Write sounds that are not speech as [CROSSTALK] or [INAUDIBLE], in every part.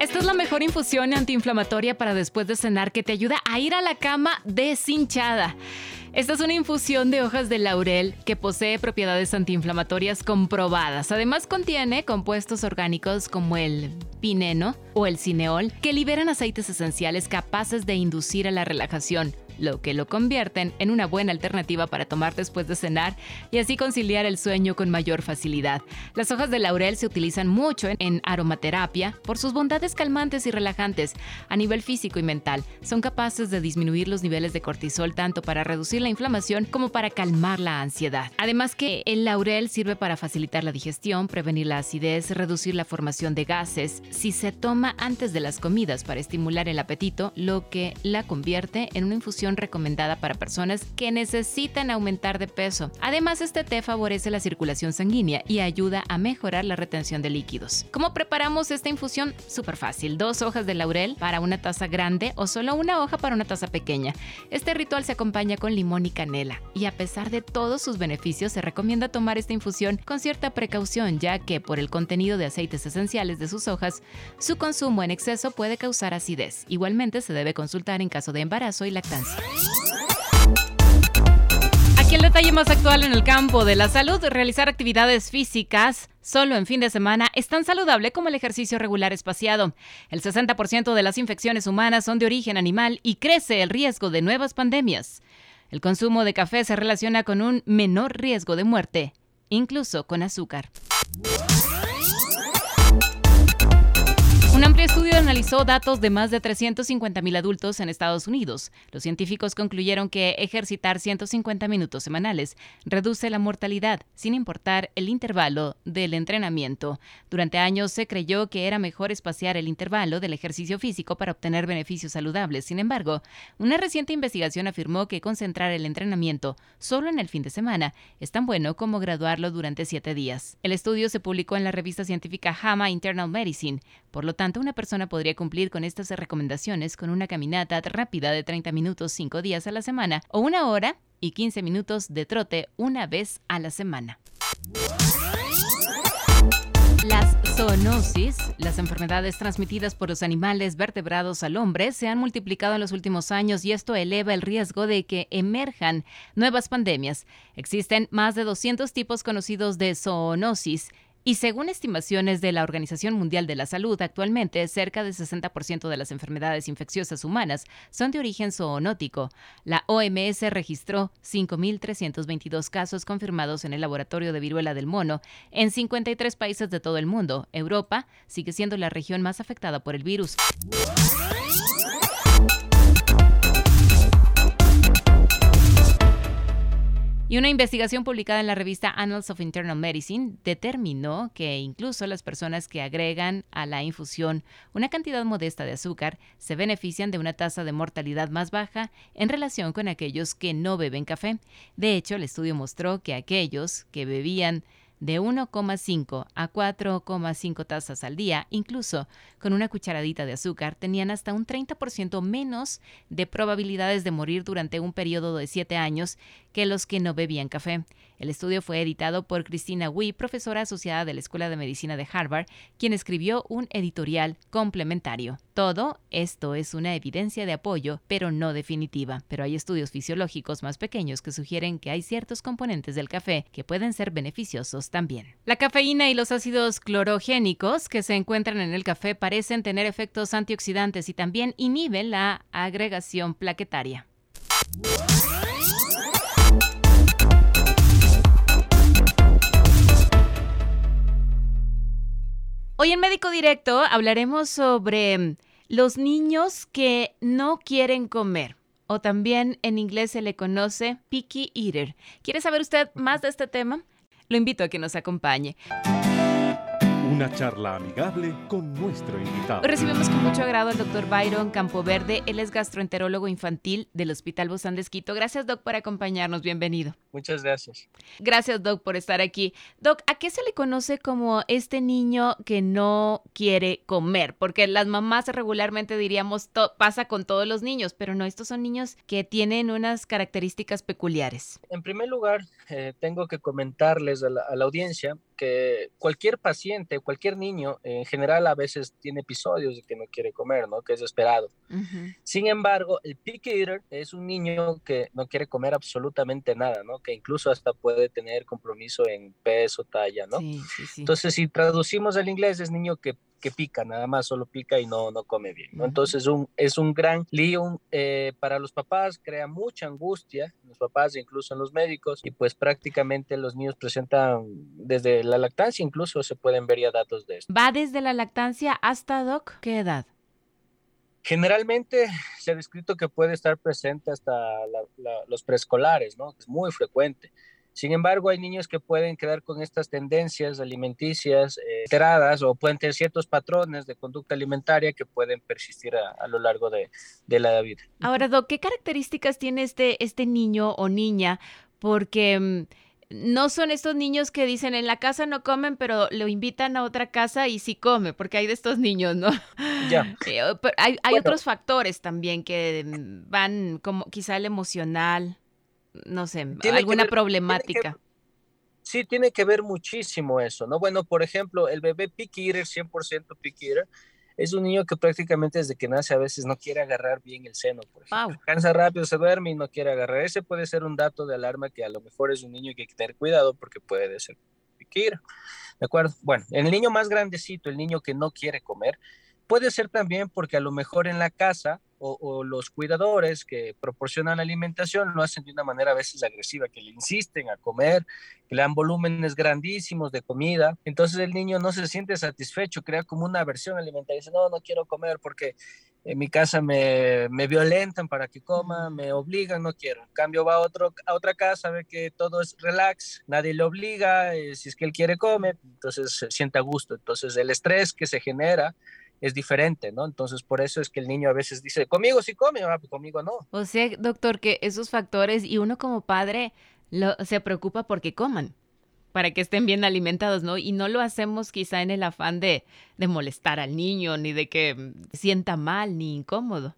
Esta es la mejor infusión antiinflamatoria para después de cenar que te ayuda a ir a la cama deshinchada. Esta es una infusión de hojas de laurel que posee propiedades antiinflamatorias comprobadas. Además contiene compuestos orgánicos como el pineno o el cineol que liberan aceites esenciales capaces de inducir a la relajación, lo que lo convierten en una buena alternativa para tomar después de cenar y así conciliar el sueño con mayor facilidad. Las hojas de laurel se utilizan mucho en aromaterapia por sus bondades calmantes y relajantes a nivel físico y mental. Son capaces de disminuir los niveles de cortisol tanto para reducir la inflamación como para calmar la ansiedad. Además que el laurel sirve para facilitar la digestión, prevenir la acidez, reducir la formación de gases. Si se toma antes de las comidas para estimular el apetito, lo que la convierte en una infusión recomendada para personas que necesitan aumentar de peso. Además, este té favorece la circulación sanguínea y ayuda a mejorar la retención de líquidos. ¿Cómo preparamos esta infusión? Súper fácil. Dos hojas de laurel para una taza grande o solo una hoja para una taza pequeña. Este ritual se acompaña con limón y canela y a pesar de todos sus beneficios se recomienda tomar esta infusión con cierta precaución ya que por el contenido de aceites esenciales de sus hojas, su consumo en exceso puede causar acidez. Igualmente se debe consultar en caso de embarazo y lactancia. Aquí el detalle más actual en el campo de la salud, realizar actividades físicas solo en fin de semana es tan saludable como el ejercicio regular espaciado. El 60% de las infecciones humanas son de origen animal y crece el riesgo de nuevas pandemias. El consumo de café se relaciona con un menor riesgo de muerte, incluso con azúcar. Un amplio estudio analizó datos de más de 350.000 adultos en Estados Unidos. Los científicos concluyeron que ejercitar 150 minutos semanales reduce la mortalidad, sin importar el intervalo del entrenamiento. Durante años se creyó que era mejor espaciar el intervalo del ejercicio físico para obtener beneficios saludables. Sin embargo, una reciente investigación afirmó que concentrar el entrenamiento solo en el fin de semana es tan bueno como graduarlo durante siete días. El estudio se publicó en la revista científica JAMA Internal Medicine. Por lo tanto, una persona podría cumplir con estas recomendaciones con una caminata rápida de 30 minutos 5 días a la semana o una hora y 15 minutos de trote una vez a la semana. Las zoonosis, las enfermedades transmitidas por los animales vertebrados al hombre, se han multiplicado en los últimos años y esto eleva el riesgo de que emerjan nuevas pandemias. Existen más de 200 tipos conocidos de zoonosis y según estimaciones de la Organización Mundial de la Salud, actualmente cerca del 60% de las enfermedades infecciosas humanas son de origen zoonótico. La OMS registró 5.322 casos confirmados en el laboratorio de viruela del mono en 53 países de todo el mundo. Europa sigue siendo la región más afectada por el virus. Y una investigación publicada en la revista Annals of Internal Medicine determinó que incluso las personas que agregan a la infusión una cantidad modesta de azúcar se benefician de una tasa de mortalidad más baja en relación con aquellos que no beben café. De hecho, el estudio mostró que aquellos que bebían de 1,5 a 4,5 tazas al día, incluso con una cucharadita de azúcar, tenían hasta un 30% menos de probabilidades de morir durante un periodo de 7 años que los que no bebían café. El estudio fue editado por Christina Wee, profesora asociada de la Escuela de Medicina de Harvard, quien escribió un editorial complementario. Todo esto es una evidencia de apoyo, pero no definitiva. Pero hay estudios fisiológicos más pequeños que sugieren que hay ciertos componentes del café que pueden ser beneficiosos también. La cafeína y los ácidos clorogénicos que se encuentran en el café parecen tener efectos antioxidantes y también inhiben la agregación plaquetaria. Hoy en Médico Directo hablaremos sobre los niños que no quieren comer o también en inglés se le conoce picky eater. ¿Quiere saber usted más de este tema? Lo invito a que nos acompañe. Una charla amigable con nuestro invitado. recibimos con mucho agrado al doctor Byron Campoverde. Él es gastroenterólogo infantil del Hospital Bozán de Esquito. Gracias, Doc, por acompañarnos. Bienvenido. Muchas gracias. Gracias, Doc, por estar aquí. Doc, ¿a qué se le conoce como este niño que no quiere comer? Porque las mamás regularmente diríamos pasa con todos los niños, pero no, estos son niños que tienen unas características peculiares. En primer lugar, eh, tengo que comentarles a la, a la audiencia que cualquier paciente, cualquier niño, en general a veces tiene episodios de que no quiere comer, ¿no? Que es esperado. Sin embargo, el picky eater es un niño que no quiere comer absolutamente nada, ¿no? Que incluso hasta puede tener compromiso en peso, talla, ¿no? Sí, sí, sí. Entonces, si traducimos al inglés, es niño que que pica, nada más solo pica y no, no come bien. ¿no? Entonces un, es un gran lío eh, para los papás, crea mucha angustia, los papás incluso en los médicos, y pues prácticamente los niños presentan desde la lactancia, incluso se pueden ver ya datos de esto. ¿Va desde la lactancia hasta, Doc? ¿Qué edad? Generalmente se ha descrito que puede estar presente hasta los preescolares, ¿no? Es muy frecuente. Sin embargo, hay niños que pueden quedar con estas tendencias alimenticias eh, alteradas o pueden tener ciertos patrones de conducta alimentaria que pueden persistir a, lo largo de, la vida. Ahora, Doc, ¿qué características tiene este, este niño o niña? Porque mm, no son estos niños que dicen en la casa no comen, pero lo invitan a otra casa y sí come, porque hay de estos niños, ¿no? Ya. [LAUGHS] Eh, hay, hay otros factores también que mm, van como quizá el emocional no sé, alguna problemática. sí, tiene que ver muchísimo eso, ¿no? Bueno, por ejemplo, el bebé picky eater, 100% picky eater, es un niño que prácticamente desde que nace a veces no quiere agarrar bien el seno, por ejemplo. Cansa rápido, se duerme y no quiere agarrar. Ese puede ser un dato de alarma que a lo mejor es un niño que hay que tener cuidado porque puede ser picky eater. ¿De acuerdo? Bueno, el niño más grandecito, el niño que no quiere comer, puede ser también porque a lo mejor en la casa o, los cuidadores que proporcionan alimentación lo hacen de una manera a veces agresiva, que le insisten a comer, que le dan volúmenes grandísimos de comida. Entonces el niño no se siente satisfecho, crea como una aversión alimentaria. Dice, no, no quiero comer porque en mi casa me, me violentan para que coma, me obligan, no quiero. En cambio va a, otro, a otra casa, ve que todo es relax, nadie le obliga, eh, si es que él quiere come, entonces se siente a gusto. Entonces el estrés que se genera es diferente, ¿no? Entonces, por eso es que el niño a veces dice, conmigo sí come, ah, pues conmigo no. O sea, doctor, que esos factores y uno como padre lo, se preocupa porque coman, para que estén bien alimentados, ¿no? Y no lo hacemos quizá en el afán de, de molestar al niño, ni de que sienta mal, ni incómodo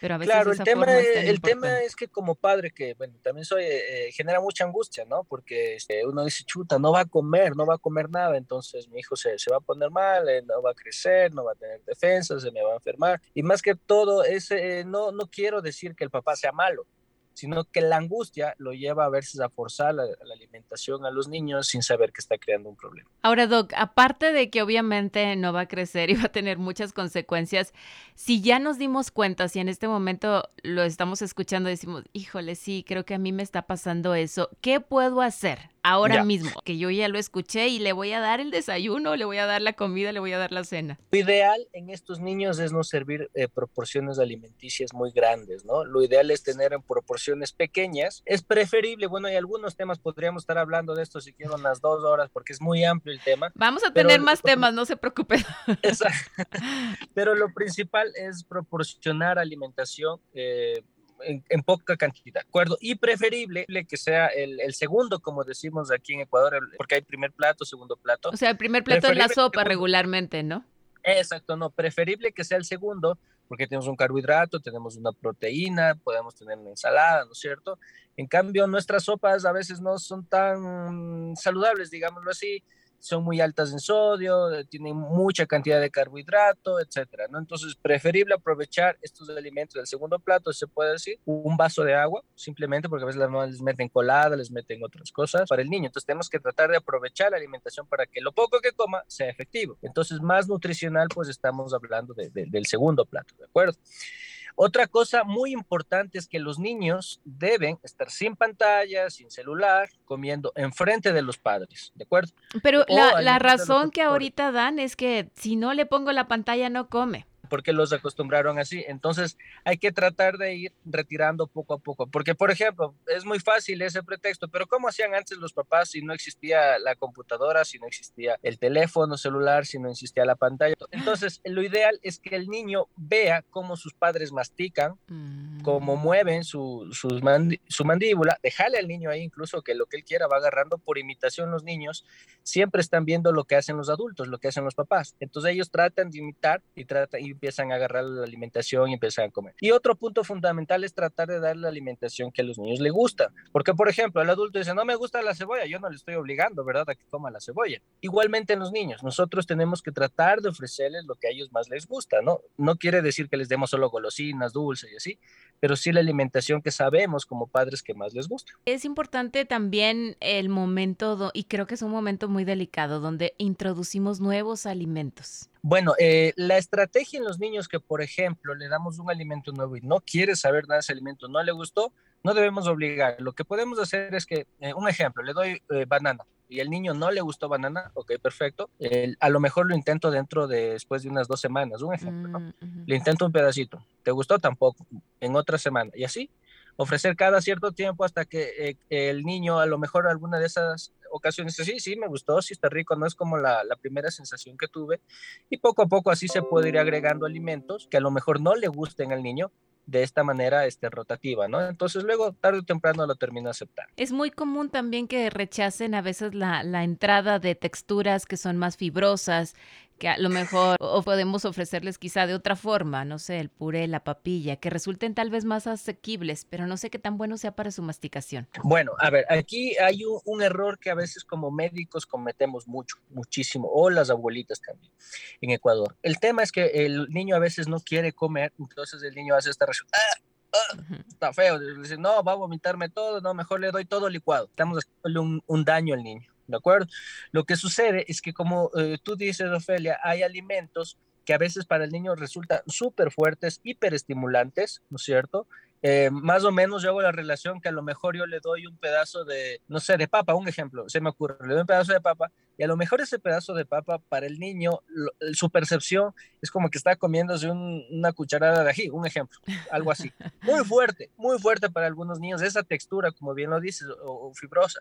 claro, el, tema, es, el tema es que como padre, que bueno, también soy, eh, genera mucha angustia, ¿no? Porque este, uno dice, chuta, no va a comer, no va a comer nada, entonces mi hijo se, se va a poner mal, eh, no va a crecer, no va a tener defensa, se me va a enfermar. Y más que todo, ese, eh, no, no quiero decir que el papá sea malo, sino que la angustia lo lleva a veces a forzar la, alimentación a los niños sin saber que está creando un problema. Ahora, Doc, aparte de que obviamente no va a crecer [LAUGHS] y va a tener muchas consecuencias, si ya nos dimos cuenta, si en este momento lo estamos escuchando, decimos, híjole, sí, creo que a mí me está pasando eso, ¿qué puedo hacer? Ahora mismo, que yo ya lo escuché y le voy a dar el desayuno, le voy a dar la comida, le voy a dar la cena. Lo ideal en estos niños es no servir eh, proporciones alimenticias muy grandes, ¿no? Lo ideal es tener en proporciones pequeñas. Es preferible, bueno, hay algunos temas, podríamos estar hablando de esto si quiero unas dos horas porque es muy amplio el tema. Vamos a tener más temas, no se preocupen. [LAUGHS] Pero lo principal es proporcionar alimentación eh, en, poca cantidad, ¿de acuerdo? Y preferible que sea el, el, segundo, como decimos aquí en Ecuador, porque hay primer plato, segundo plato. O sea, el primer plato es la sopa regularmente, ¿no? Exacto, no, preferible que sea el segundo, porque tenemos un carbohidrato, tenemos una proteína, podemos tener una ensalada, ¿no es cierto? En cambio, nuestras sopas a veces no son tan saludables, digámoslo así, son muy altas en sodio, tienen mucha cantidad de carbohidrato, etcétera, ¿no? Entonces, preferible aprovechar estos alimentos del segundo plato, se puede decir, un vaso de agua, simplemente porque a veces las mamás les meten colada, les meten otras cosas para el niño. Entonces, tenemos que tratar de aprovechar la alimentación para que lo poco que coma sea efectivo. Entonces, más nutricional, pues estamos hablando del segundo plato, ¿de acuerdo? Otra cosa muy importante es que los niños deben estar sin pantalla, sin celular, comiendo enfrente de los padres, ¿de acuerdo? Pero la, razón que ahorita dan es que si no le pongo la pantalla no come. Porque los acostumbraron así. Entonces hay que tratar de ir retirando poco a poco, porque por ejemplo, es muy fácil ese pretexto, pero ¿cómo hacían antes los papás si no existía la computadora, si no existía el teléfono celular, si no existía la pantalla? Entonces, lo ideal es que el niño vea cómo sus padres mastican, cómo mm. mueven su, su mandíbula, dejarle al niño ahí incluso que lo que él quiera va agarrando por imitación los niños, siempre están viendo lo que hacen los adultos, lo que hacen los papás. Entonces ellos tratan de imitar y, tratan, y empiezan a agarrar la alimentación y empiezan a comer. Y otro punto fundamental es tratar de dar la alimentación que a los niños les gusta. Porque, por ejemplo, el adulto dice, no me gusta la cebolla, yo no le estoy obligando, ¿verdad?, a que coma la cebolla. Igualmente en los niños, nosotros tenemos que tratar de ofrecerles lo que a ellos más les gusta, ¿no? No quiere decir que les demos solo golosinas, dulces y así, pero sí la alimentación que sabemos como padres que más les gusta. Es importante también el momento, y creo que es un momento muy delicado, donde introducimos nuevos alimentos. Bueno, eh, la estrategia en los niños que, por ejemplo, le damos un alimento nuevo y no quiere saber nada de ese alimento, no le gustó, no debemos obligar. Lo que podemos hacer es que, eh, un ejemplo, le doy eh, banana y el niño no le gustó banana, ok, perfecto. a lo mejor lo intento dentro de después de unas dos semanas, un ejemplo, ¿no? Mm, le intento un pedacito, ¿te gustó? Tampoco, en otra semana, y así ofrecer cada cierto tiempo hasta que el niño a lo mejor alguna de esas ocasiones, sí, sí, me gustó, sí está rico, no es como la, la, primera sensación que tuve. Y poco a poco así se puede ir agregando alimentos que a lo mejor no le gusten al niño, de esta manera este, rotativa, ¿no? Entonces luego tarde o temprano lo termina aceptando. Es muy común también que rechacen a veces la, la entrada de texturas que son más fibrosas, que a lo mejor o podemos ofrecerles quizá de otra forma, no sé, el puré, la papilla, que resulten tal vez más asequibles, pero no sé qué tan bueno sea para su masticación. Bueno, a ver, aquí hay un, error que a veces como médicos cometemos mucho, muchísimo, o las abuelitas también en Ecuador. El tema es que el niño a veces no quiere comer, entonces el niño hace esta reacción. ¡Ah! ¡Ah! está feo, dice, no, va a vomitarme todo, no, mejor le doy todo licuado. Estamos haciéndole un, un daño al niño. ¿De acuerdo? Lo que sucede es que como eh, tú dices, Ofelia, hay alimentos que a veces para el niño resultan súper fuertes, hiperestimulantes, ¿no es cierto? Eh, más o menos yo hago la relación que a lo mejor yo le doy un pedazo de, no sé, de papa, un ejemplo, se me ocurre, le doy un pedazo de papa y a lo mejor ese pedazo de papa para el niño, su percepción es como que está comiéndose una cucharada de ají, un ejemplo, algo así. Muy fuerte, muy fuerte para algunos niños, esa textura, como bien lo dices, o fibrosa.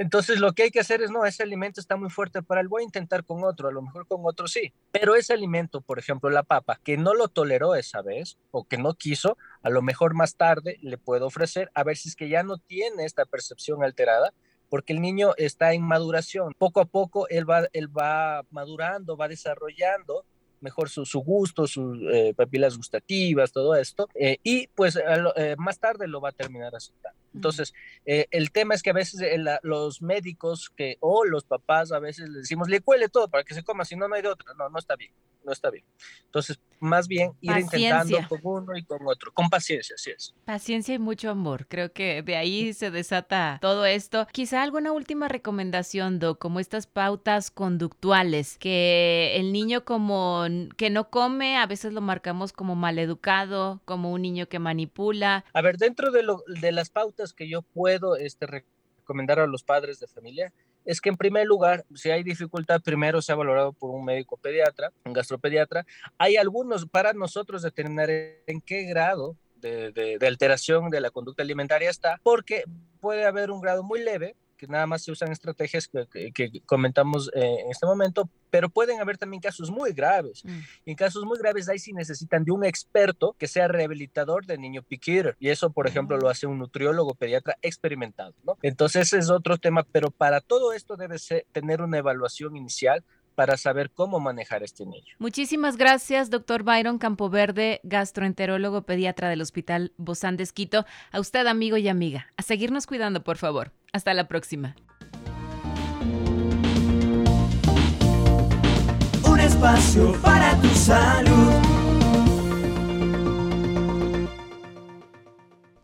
Entonces lo que hay que hacer es, no, ese alimento está muy fuerte para él, voy a intentar con otro, a lo mejor con otro sí, pero ese alimento, por ejemplo, la papa, que no lo toleró esa vez o que no quiso, a lo mejor más tarde le puedo ofrecer a ver si es que ya no tiene esta percepción alterada, porque el niño está en maduración. Poco a poco él va, él va madurando, va desarrollando mejor su, su gusto, sus eh, papilas gustativas, todo esto, eh, y pues eh, más tarde lo va a terminar aceptando. Entonces, el tema es que a veces los médicos que, o los papás a veces le decimos, le cuele todo para que se coma, si no, no hay de otra. No, no está bien, no está bien. Entonces, más bien ir intentando con uno y con otro, con paciencia, así es. Paciencia y mucho amor. Creo que de ahí se desata todo esto. Quizá alguna última recomendación, Do, como estas pautas conductuales, que el niño como que no come, a veces lo marcamos como maleducado, como un niño que manipula. A ver, dentro de, lo, de las pautas que yo puedo este, recomendar a los padres de familia, es que en primer lugar, si hay dificultad, primero se valorado por un médico pediatra, un gastropediatra. Hay algunos para nosotros determinar en qué grado de, de, alteración de la conducta alimentaria está, porque puede haber un grado muy leve, que nada más se usan estrategias que, comentamos eh, en este momento, pero pueden haber también casos muy graves. Mm. Y en casos muy graves, ahí sí necesitan de un experto que sea rehabilitador de niño piquero. Y eso, por ejemplo, lo hace un nutriólogo pediatra experimentado. ¿no? Entonces, ese es otro tema, pero para todo esto debe ser, tener una evaluación inicial para saber cómo manejar este niño. Muchísimas gracias, doctor Byron Campoverde, gastroenterólogo pediatra del Hospital Bozán de Esquito. A usted, amigo y amiga. A seguirnos cuidando, por favor. Hasta la próxima. Un espacio para tu salud.